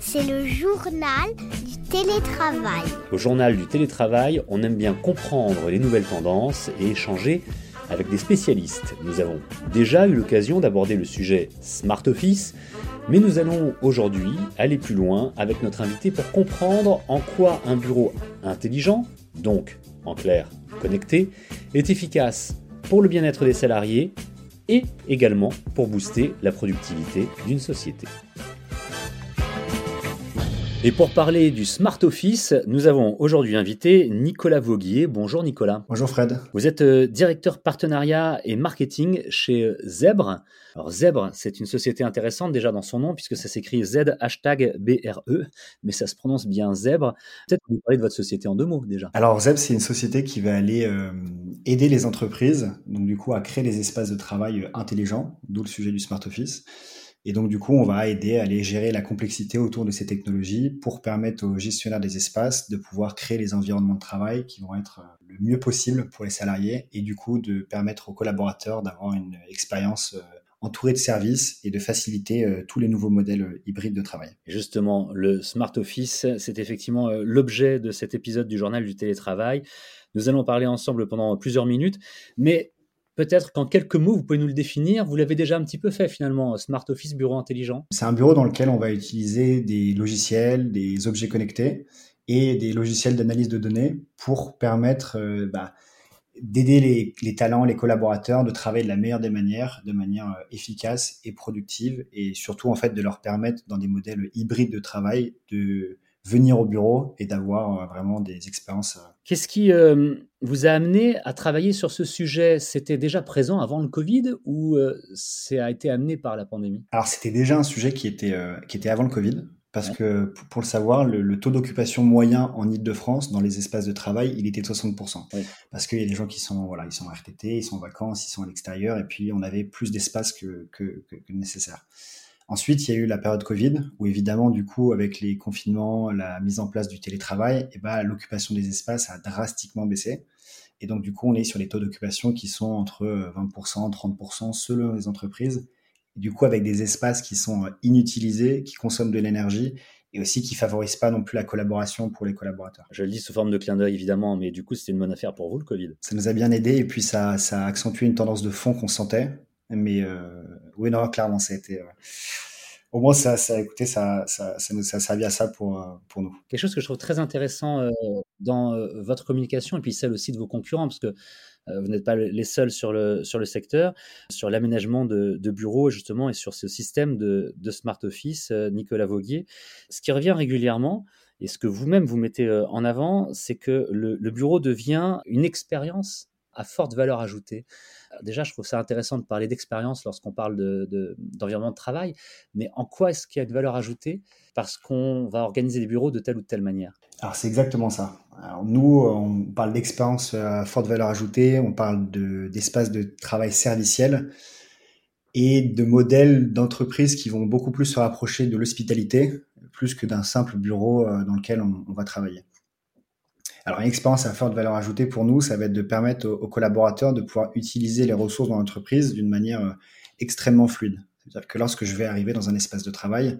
C'est le journal du télétravail. Au journal du télétravail, on aime bien comprendre les nouvelles tendances et échanger avec des spécialistes. Nous avons déjà eu l'occasion d'aborder le sujet Smart Office, mais nous allons aujourd'hui aller plus loin avec notre invité pour comprendre en quoi un bureau intelligent, donc en clair connecté, est efficace pour le bien-être des salariés et également pour booster la productivité d'une société. Et pour parler du Smart Office, nous avons aujourd'hui invité Nicolas Vauguier. Bonjour Nicolas. Bonjour Fred. Vous êtes euh, directeur partenariat et marketing chez euh, Zèbre. Alors Zèbre, c'est une société intéressante déjà dans son nom puisque ça s'écrit Z hashtag BRE, mais ça se prononce bien Zèbre. Peut-être que vous parlez de votre société en deux mots déjà. Alors Zèbre, c'est une société qui va aller euh, aider les entreprises, donc du coup à créer des espaces de travail intelligents, d'où le sujet du Smart Office. Et donc, du coup, on va aider à aller gérer la complexité autour de ces technologies pour permettre aux gestionnaires des espaces de pouvoir créer les environnements de travail qui vont être euh, le mieux possible pour les salariés et du coup de permettre aux collaborateurs d'avoir une expérience euh, entourée de services et de faciliter euh, tous les nouveaux modèles hybrides de travail. Justement, le Smart Office, c'est effectivement l'objet de cet épisode du journal du télétravail. Nous allons parler ensemble pendant plusieurs minutes, mais Peut-être qu'en quelques mots, vous pouvez nous le définir. Vous l'avez déjà un petit peu fait finalement, Smart Office Bureau Intelligent. C'est un bureau dans lequel on va utiliser des logiciels, des objets connectés et des logiciels d'analyse de données pour permettre euh, bah, d'aider les, talents, les collaborateurs de travailler de la meilleure des manières, de manière euh, efficace et productive, et surtout en fait de leur permettre dans des modèles hybrides de travail de venir au bureau et d'avoir euh, vraiment des expériences. Euh, Qu'est-ce qui euh, vous a amené à travailler sur ce sujet? C'était déjà présent avant le Covid ou ça a été amené par la pandémie? Alors c'était déjà un sujet qui était, qui était avant le Covid. Parce que, pour le savoir, le, taux d'occupation moyen en Ile-de-France, dans les espaces de travail, il était de 60%. Parce qu'il y a des gens qui sont, voilà, ils sont en RTT, ils sont en vacances, ils sont à l'extérieur, et puis on avait plus d'espace que, que, que, que nécessaire. Ensuite, il y a eu la période Covid, où évidemment, du coup, avec les confinements, la mise en place du télétravail, eh ben, l'occupation des espaces a drastiquement baissé. Et donc, du coup, on est sur les taux d'occupation qui sont entre 20%, 30% selon les entreprises. Et du coup, avec des espaces qui sont euh, inutilisés, qui consomment de l'énergie et aussi qui favorisent pas non plus la collaboration pour les collaborateurs. Je le dis sous forme de clin d'œil, évidemment, mais du coup, c'était une bonne affaire pour vous, le Covid? Ça nous a bien aidé et puis ça, ça a accentué une tendance de fond qu'on sentait. Mais euh, oui, non, clairement, ça a été. Euh, au moins, ça, ça, écoutez, ça, ça, ça, ça servi à ça pour, euh, pour nous. Quelque chose que je trouve très intéressant dans votre communication et puis celle aussi de vos concurrents, parce que vous n'êtes pas les seuls sur le, sur le secteur, sur l'aménagement de, bureaux justement et sur ce système de, de Smart Office, Nicolas Vauguier. Ce qui revient régulièrement, et ce que vous-même vous mettez en avant, c'est que le bureau devient une expérience à forte valeur ajoutée. Déjà, je trouve ça intéressant de parler d'expérience lorsqu'on parle d'environnement de, travail, mais en quoi est-ce qu'il y a une valeur ajoutée parce qu'on va organiser des bureaux de telle ou telle manière? Alors, c'est exactement ça. Alors, nous, on parle d'expérience à forte valeur ajoutée, on parle d'espace de, travail serviciel et de modèles d'entreprise qui vont beaucoup plus se rapprocher de l'hospitalité, plus que d'un simple bureau euh, dans lequel on va travailler. Alors, une expérience à forte valeur ajoutée pour nous, ça va être de permettre aux, collaborateurs de pouvoir utiliser les ressources dans l'entreprise d'une manière euh, extrêmement fluide. C'est-à-dire que lorsque je vais arriver dans un espace de travail,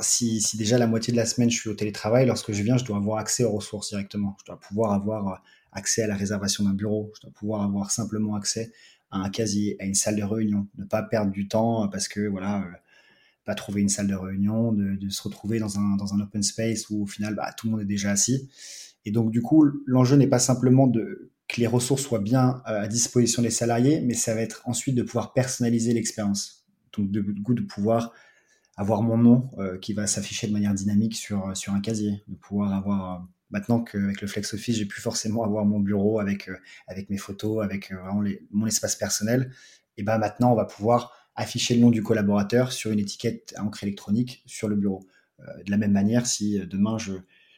si, déjà la moitié de la semaine je suis au télétravail, lorsque je viens, je dois avoir accès aux ressources directement. Je dois pouvoir avoir euh, accès à la réservation d'un bureau. Je dois pouvoir avoir simplement accès à un casier, à une salle de réunion. Ne pas perdre du temps parce que voilà, euh, pas trouver une salle de réunion, de, se retrouver dans un, dans un open space où au final bah, tout le monde est déjà assis. Et donc, du coup, l'enjeu n'est pas simplement de que les ressources soient bien euh, à disposition des salariés, mais ça va être ensuite de pouvoir personnaliser l'expérience. Donc, de, coup, de pouvoir avoir mon nom euh, qui va s'afficher de manière dynamique sur, euh, sur un casier, de pouvoir avoir maintenant qu'avec le Flex Office, j'ai pu forcément avoir mon bureau avec, avec mes photos, avec vraiment mon espace personnel. Et ben maintenant, on va pouvoir afficher le nom du collaborateur sur une étiquette à encre électronique sur le bureau. de la même manière, si demain je,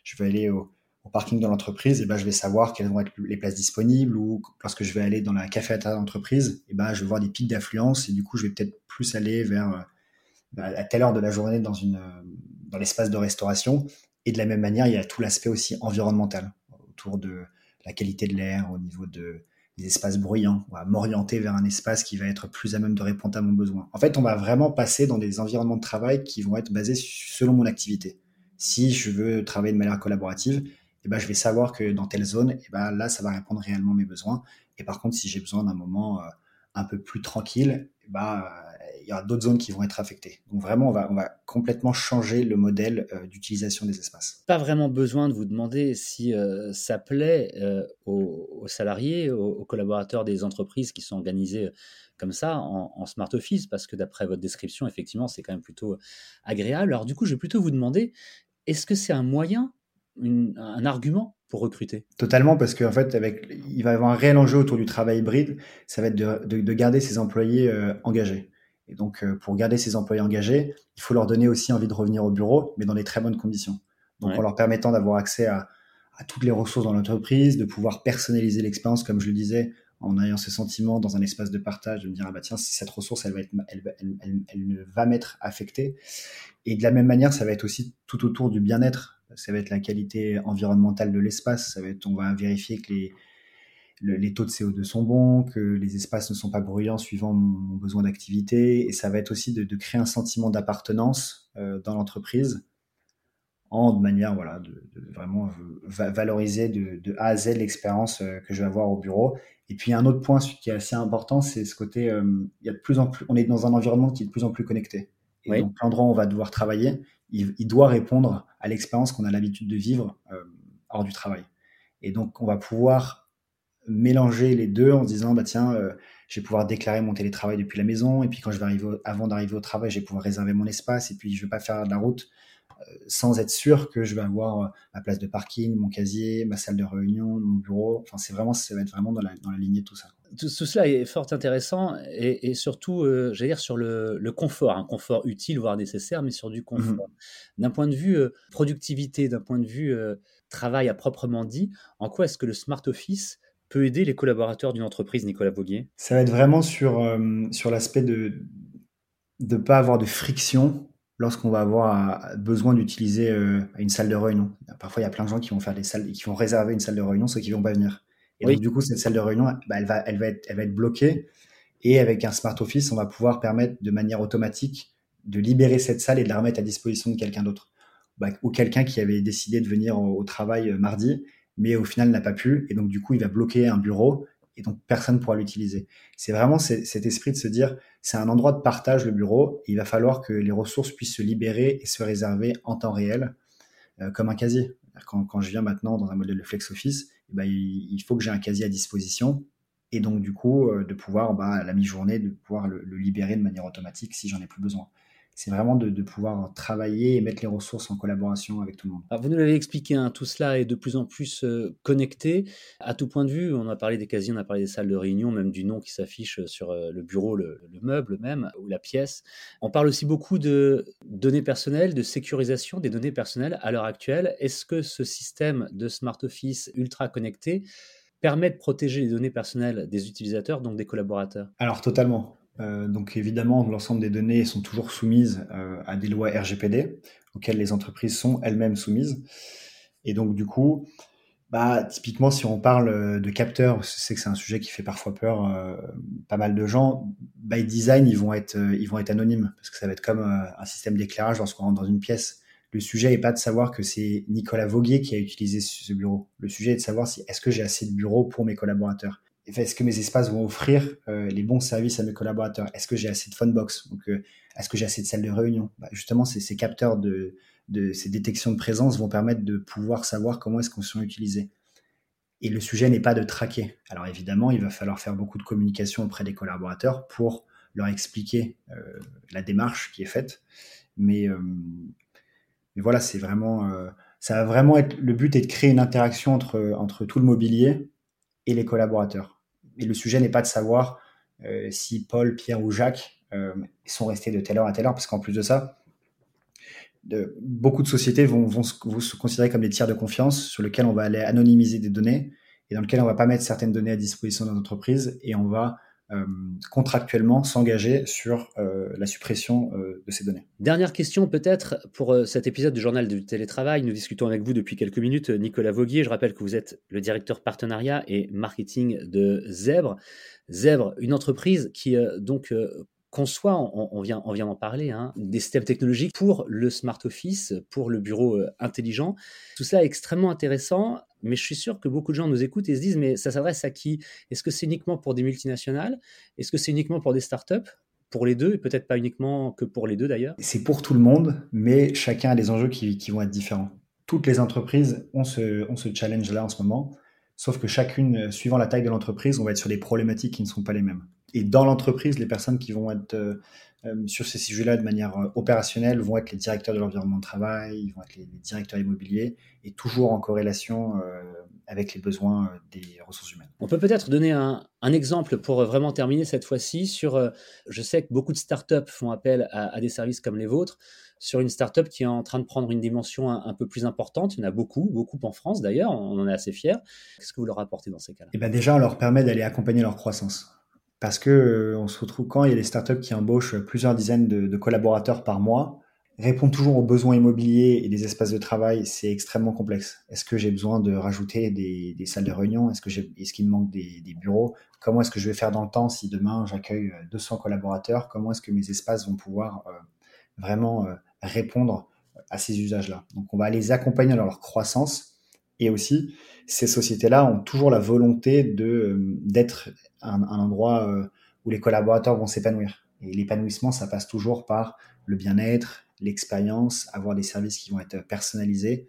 je vais aller au, parking de l'entreprise, eh ben, je vais savoir quelles vont être les places disponibles ou lorsque je vais aller dans la café à l'entreprise, et eh ben, je vais voir des pics d'affluence et du coup, je vais peut-être plus aller vers euh, à telle heure de la journée dans, euh, dans l'espace de restauration. Et de la même manière, il y a tout l'aspect aussi environnemental autour de la qualité de l'air, au niveau de, des espaces bruyants. On va m'orienter vers un espace qui va être plus à même de répondre à mon besoin. En fait, on va vraiment passer dans des environnements de travail qui vont être basés selon mon activité. Si je veux travailler de manière collaborative, eh ben, je vais savoir que dans telle zone, eh ben, là, ça va répondre réellement à mes besoins. Et par contre, si j'ai besoin d'un moment euh, un peu plus tranquille, eh ben, il y aura d'autres zones qui vont être affectées. Donc vraiment, on va, on va complètement changer le modèle euh, d'utilisation des espaces. Pas vraiment besoin de vous demander si euh, ça plaît euh, aux, salariés, aux, collaborateurs des entreprises qui sont organisés comme ça en, smart office, parce que d'après votre description, effectivement, c'est quand même plutôt agréable. Alors du coup, je vais plutôt vous demander, est-ce que c'est un moyen, un argument pour recruter? Totalement, parce qu'en fait, avec, il va y avoir un réel enjeu autour du travail hybride, ça va être de, de, garder ses employés engagés. Et donc, euh, pour garder ces employés engagés, il faut leur donner aussi envie de revenir au bureau, mais dans des très bonnes conditions. Donc, en leur permettant d'avoir accès à, à, toutes les ressources dans l'entreprise, de pouvoir personnaliser l'expérience, comme je le disais, en ayant ce sentiment dans un espace de partage, de me dire, ah bah tiens, cette ressource, elle va être, elle, elle, elle, va m'être affectée. Et de la même manière, ça va être aussi tout autour du bien-être. Ça va être la qualité environnementale de l'espace. Ça va être, on va vérifier que les, les taux de CO2 sont bons, que les espaces ne sont pas bruyants suivant mon besoin d'activité. Et ça va être aussi de, créer un sentiment d'appartenance euh, dans l'entreprise en de manière voilà, de, vraiment valoriser de, A à Z l'expérience euh, que je vais avoir au bureau. Et puis un autre point qui est assez important, c'est ce côté, euh, il y a de plus en plus, on est dans un environnement qui est de plus en plus connecté. Et donc l'endroit où on va devoir travailler, il, doit répondre à l'expérience qu'on a l'habitude de vivre hors du travail. Et donc on va pouvoir mélanger les deux en se disant bah tiens euh, je vais pouvoir déclarer mon télétravail depuis la maison et puis quand je vais arriver avant d'arriver au travail je vais pouvoir réserver mon espace et puis je vais pas faire de la route euh, sans être sûr que je vais avoir euh, ma place de parking mon casier ma salle de réunion mon bureau. Enfin c'est vraiment ça va être vraiment dans la, dans la lignée de tout ça. Tout, cela est fort intéressant et, et surtout j'allais dire sur le, le, confort un confort utile voire nécessaire mais sur du confort. Mmh. D'un point de vue productivité d'un point de vue travail à proprement dit en quoi est-ce que le smart office peut aider les collaborateurs d'une entreprise, Nicolas Boguier Ça va être vraiment sur, euh, sur l'aspect de ne pas avoir de friction lorsqu'on va avoir besoin d'utiliser euh, une salle de réunion. Parfois, il y a plein de gens qui vont faire des salles, qui vont réserver une salle de réunion, ceux qui vont pas venir. Et donc, du coup, cette salle de réunion, bah, elle, va, elle, va être, elle va être bloquée. Et avec un smart office, on va pouvoir permettre de manière automatique de libérer cette salle et de la remettre à disposition de quelqu'un d'autre. Bah, ou quelqu'un qui avait décidé de venir au, au travail euh, mardi mais au final n'a pas pu, et donc du coup il va bloquer un bureau, et donc personne ne pourra l'utiliser. C'est vraiment cet esprit de se dire, c'est un endroit de partage le bureau, il va falloir que les ressources puissent se libérer et se réserver en temps réel, euh, comme un casier. Quand, je viens maintenant dans un modèle de flex office, eh ben, il, faut que j'ai un casier à disposition, et donc du coup euh, de pouvoir, bah, à la mi-journée, de pouvoir le libérer de manière automatique si j'en ai plus besoin c'est vraiment de, pouvoir travailler et mettre les ressources en collaboration avec tout le monde. vous nous l'avez expliqué, hein, tout cela est de plus en plus euh, connecté à tout point de vue. On a parlé des casiers, on a parlé des salles de réunion, même du nom qui s'affiche sur euh, le bureau, le, meuble même, ou la pièce. On parle aussi beaucoup de données personnelles, de sécurisation des données personnelles à l'heure actuelle. Est-ce que ce système de Smart Office ultra connecté permet de protéger les données personnelles des utilisateurs, donc des collaborateurs? Alors totalement. Euh, donc évidemment, l'ensemble des données sont toujours soumises euh, à des lois RGPD auxquelles les entreprises sont elles-mêmes soumises. Et donc du coup, bah, typiquement, si on parle euh, de capteurs, sais que c'est un sujet qui fait parfois peur pas mal de gens. By design, ils vont être, vont être anonymes parce que ça va être comme un système d'éclairage lorsqu'on rentre dans une pièce. Le sujet n'est pas de savoir que c'est Nicolas Voguier qui a utilisé ce bureau. Le sujet est de savoir si est-ce que j'ai assez de bureaux pour mes collaborateurs est-ce que mes espaces vont offrir euh, les bons services à mes collaborateurs? Est-ce que j'ai assez de phone box? Euh, est-ce que j'ai assez de salles de réunion? Bah, Justement, ces, capteurs de, de, ces détections de présence vont permettre de pouvoir savoir comment est-ce qu'on sont utilisés. Et le sujet n'est pas de traquer. Alors évidemment, il va falloir faire beaucoup de communication auprès des collaborateurs pour leur expliquer euh, la démarche qui est faite. Mais, mais voilà, c'est vraiment, ça va vraiment être le but est de créer une interaction entre entre tout le mobilier et les collaborateurs. Et le sujet n'est pas de savoir euh, si Paul, Pierre ou Jacques euh, sont restés de telle heure à telle heure, parce qu'en plus de ça, beaucoup de sociétés vont, se, considérer comme des tiers de confiance sur lesquels on va aller anonymiser des données et dans lesquels on va pas mettre certaines données à disposition de l'entreprise et on va contractuellement s'engager sur euh, la suppression euh, de ces données. Dernière question peut-être pour cet épisode du journal du télétravail. Nous discutons avec vous depuis quelques minutes, Nicolas Vauguier. Je rappelle que vous êtes le directeur partenariat et marketing de Zèbre. Zèbre, une entreprise qui donc conçoit, on, on, vient, on vient d'en parler, hein, des systèmes technologiques pour le smart office, pour le bureau intelligent. Tout ça est extrêmement intéressant mais je suis sûr que beaucoup de gens nous écoutent et se disent, mais ça s'adresse à qui? Est-ce que c'est uniquement pour des multinationales? Est-ce que c'est uniquement pour des startups? Pour les deux, et peut-être pas uniquement que pour les deux d'ailleurs C'est pour tout le monde, mais chacun a des enjeux qui, vont être différents. Toutes les entreprises ont ce, ont ce challenge-là en ce moment, sauf que chacune, suivant la taille de l'entreprise, on va être sur des problématiques qui ne sont pas les mêmes. Et dans l'entreprise, les personnes qui vont être euh, euh, sur ces sujets-là de manière euh, opérationnelle vont être les directeurs de l'environnement de travail, vont être les, directeurs immobiliers, et toujours en corrélation euh, avec les besoins des ressources humaines. On peut peut-être donner un, exemple pour vraiment terminer cette fois-ci sur, je sais que beaucoup de startups font appel à, des services comme les vôtres, sur une startup qui est en train de prendre une dimension un, peu plus importante. Il y en a beaucoup, beaucoup en France d'ailleurs, on en est assez fiers. Qu'est-ce que vous leur apportez dans ces cas-là? Eh ben Déjà, on leur permet d'aller accompagner leur croissance parce que euh, on se retrouve quand il y a des startups qui embauchent plusieurs dizaines de, collaborateurs par mois, répondre toujours aux besoins immobiliers et des espaces de travail, c'est extrêmement complexe. Est-ce que j'ai besoin de rajouter des, salles de réunion? Est-ce que est-ce qu'il me manque des, bureaux? Comment est-ce que je vais faire dans le temps si demain j'accueille 200 collaborateurs? Comment est-ce que mes espaces vont pouvoir euh, vraiment euh, répondre à ces usages-là? Donc on va les accompagner dans leur croissance et aussi ces sociétés-là ont toujours la volonté de d'être un, endroit euh, où les collaborateurs vont s'épanouir. Et l'épanouissement, ça passe toujours par le bien-être, l'expérience, avoir des services qui vont être personnalisés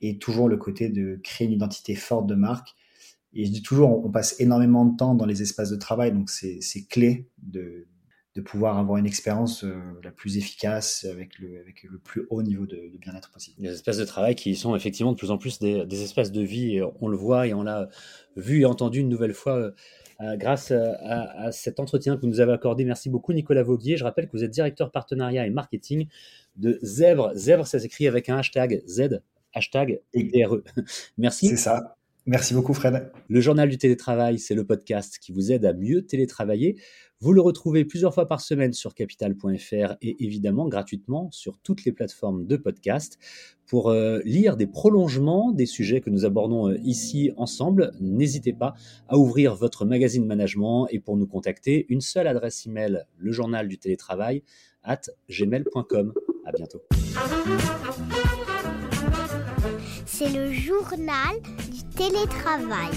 et toujours le côté de créer une identité forte de marque. Et je dis toujours, on passe énormément de temps dans les espaces de travail, donc c'est clé de, de pouvoir avoir une expérience euh, la plus efficace avec le, avec le plus haut niveau de, bien-être possible. Des espaces de travail qui sont effectivement de plus en plus des, des espaces de vie, et on le voit et on l'a vu et entendu une nouvelle fois euh, euh, grâce à, cet entretien que vous nous avez accordé. Merci beaucoup, Nicolas Vauguier. Je rappelle que vous êtes directeur partenariat et marketing de Zèbre. Zèbre, ça s'écrit avec un hashtag Z, hashtag ERE. Merci. C'est ça. Merci beaucoup, Fred. Le journal du télétravail, c'est le podcast qui vous aide à mieux télétravailler. Vous le retrouvez plusieurs fois par semaine sur capital.fr et évidemment gratuitement sur toutes les plateformes de podcast. Pour euh, lire des prolongements des sujets que nous abordons euh, ici ensemble, n'hésitez pas à ouvrir votre magazine management et pour nous contacter, une seule adresse email, le journal du télétravail at gmail.com. À bientôt. C'est le journal du télétravail.